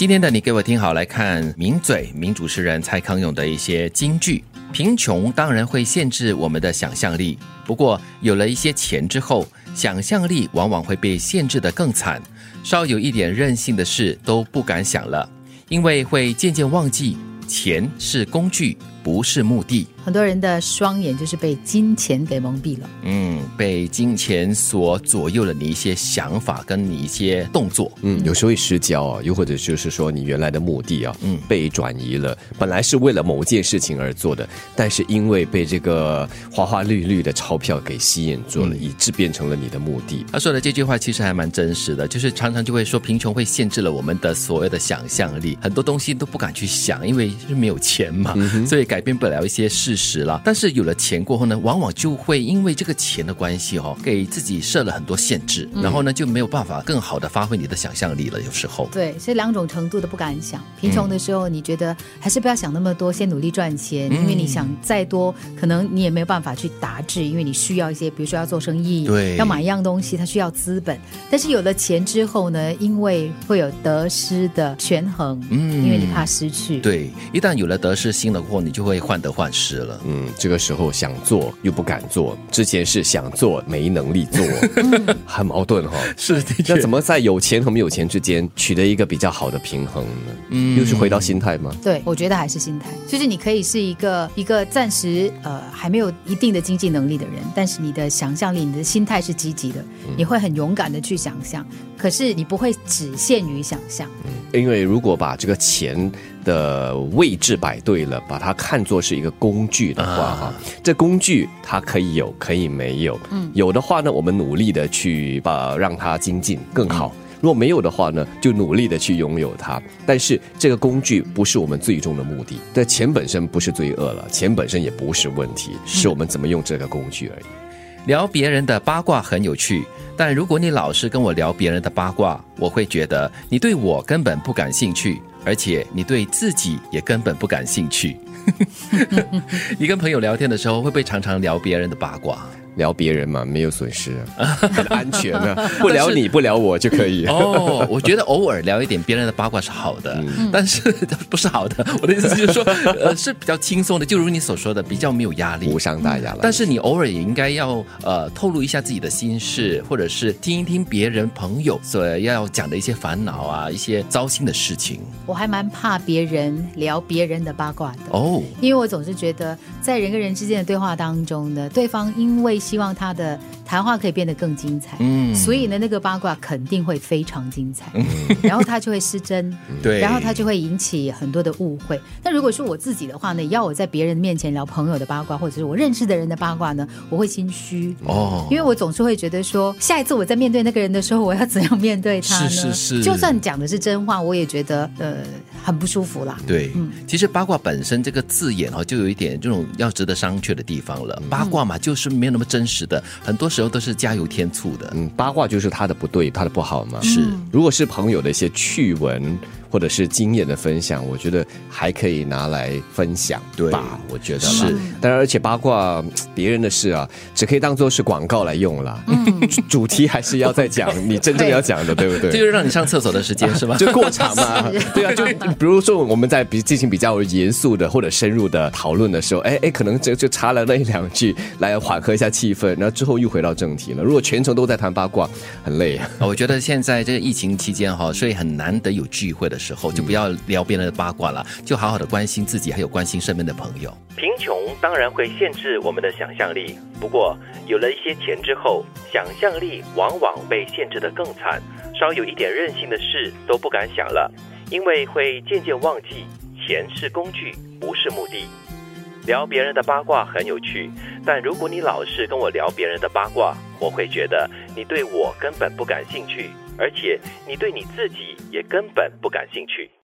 今天的你给我听好，来看名嘴、名主持人蔡康永的一些金句。贫穷当然会限制我们的想象力，不过有了一些钱之后，想象力往往会被限制的更惨。稍有一点任性的事都不敢想了，因为会渐渐忘记钱是工具，不是目的。很多人的双眼就是被金钱给蒙蔽了。嗯，被金钱所左右了你一些想法跟你一些动作。嗯，有时候会失焦啊，又或者就是说你原来的目的啊，嗯，被转移了。本来是为了某件事情而做的，但是因为被这个花花绿绿的钞票给吸引住了，以致变成了你的目的。他说的这句话其实还蛮真实的，就是常常就会说贫穷会限制了我们的所谓的想象力，很多东西都不敢去想，因为是没有钱嘛，所以改变不了一些事。实了，但是有了钱过后呢，往往就会因为这个钱的关系哦，给自己设了很多限制，然后呢就没有办法更好的发挥你的想象力了。有时候，对，是两种程度的不敢想。贫穷的时候，你觉得还是不要想那么多，先努力赚钱，因为你想再多，可能你也没有办法去达至，因为你需要一些，比如说要做生意，对，要买一样东西，它需要资本。但是有了钱之后呢，因为会有得失的权衡，嗯，因为你怕失去，对，一旦有了得失心了过后，你就会患得患失了。嗯，这个时候想做又不敢做，之前是想做没能力做，很矛盾哈。是，的那怎么在有钱和没有钱之间取得一个比较好的平衡呢？嗯，又是回到心态吗？对，我觉得还是心态。就是你可以是一个一个暂时呃还没有一定的经济能力的人，但是你的想象力、你的心态是积极的，你会很勇敢的去想象。可是你不会只限于想象，因为如果把这个钱。的位置摆对了，把它看作是一个工具的话，哈，这工具它可以有，可以没有。嗯，有的话呢，我们努力的去把让它精进更好；如果没有的话呢，就努力的去拥有它。但是这个工具不是我们最终的目的。但钱本身不是罪恶了，钱本身也不是问题，是我们怎么用这个工具而已。聊别人的八卦很有趣，但如果你老是跟我聊别人的八卦，我会觉得你对我根本不感兴趣。而且你对自己也根本不感兴趣。你跟朋友聊天的时候，会不会常常聊别人的八卦？聊别人嘛，没有损失，很安全啊。不聊你不聊我就可以。哦，我觉得偶尔聊一点别人的八卦是好的，但是 不是好的。我的意思就是说，呃，是比较轻松的，就如你所说的，比较没有压力，无伤大雅了。但是你偶尔也应该要呃透露一下自己的心事，或者是听一听别人朋友所要讲的一些烦恼啊，一些糟心的事情。我还蛮怕别人聊别人的八卦的哦，因为我总是觉得在人跟人之间的对话当中呢，对方因为希望他的谈话可以变得更精彩，嗯，所以呢，那个八卦肯定会非常精彩，然后他就会失真，对，然后他就会引起很多的误会。那如果是我自己的话呢，要我在别人面前聊朋友的八卦，或者是我认识的人的八卦呢，我会心虚。哦，因为我总是会觉得说，下一次我在面对那个人的时候，我要怎样面对他呢？是是是，就算讲的是真话，我也觉得呃很不舒服啦。对，嗯，其实八卦本身这个字眼哦，就有一点这种要值得商榷的地方了。八卦嘛，就是没有那么真实的，很多时候都是加油添醋的。嗯，八卦就是他的不对，他的不好嘛。是，如果是朋友的一些趣闻。或者是经验的分享，我觉得还可以拿来分享吧。我觉得是，当然，而且八卦别人的事啊，只可以当做是广告来用了。嗯，主题还是要再讲你真正要讲的，对不对？这就是让你上厕所的时间是吗？就过场嘛。对啊，就比如说我们在比进行比较严肃的或者深入的讨论的时候，哎哎，可能就就插了那一两句来缓和一下气氛，然后之后又回到正题了。如果全程都在谈八卦，很累啊。我觉得现在这个疫情期间哈，所以很难得有聚会的。时候就不要聊别人的八卦了，就好好的关心自己，还有关心身边的朋友。贫穷当然会限制我们的想象力，不过有了一些钱之后，想象力往往被限制的更惨。稍有一点任性的事都不敢想了，因为会渐渐忘记钱是工具，不是目的。聊别人的八卦很有趣，但如果你老是跟我聊别人的八卦，我会觉得你对我根本不感兴趣。而且，你对你自己也根本不感兴趣。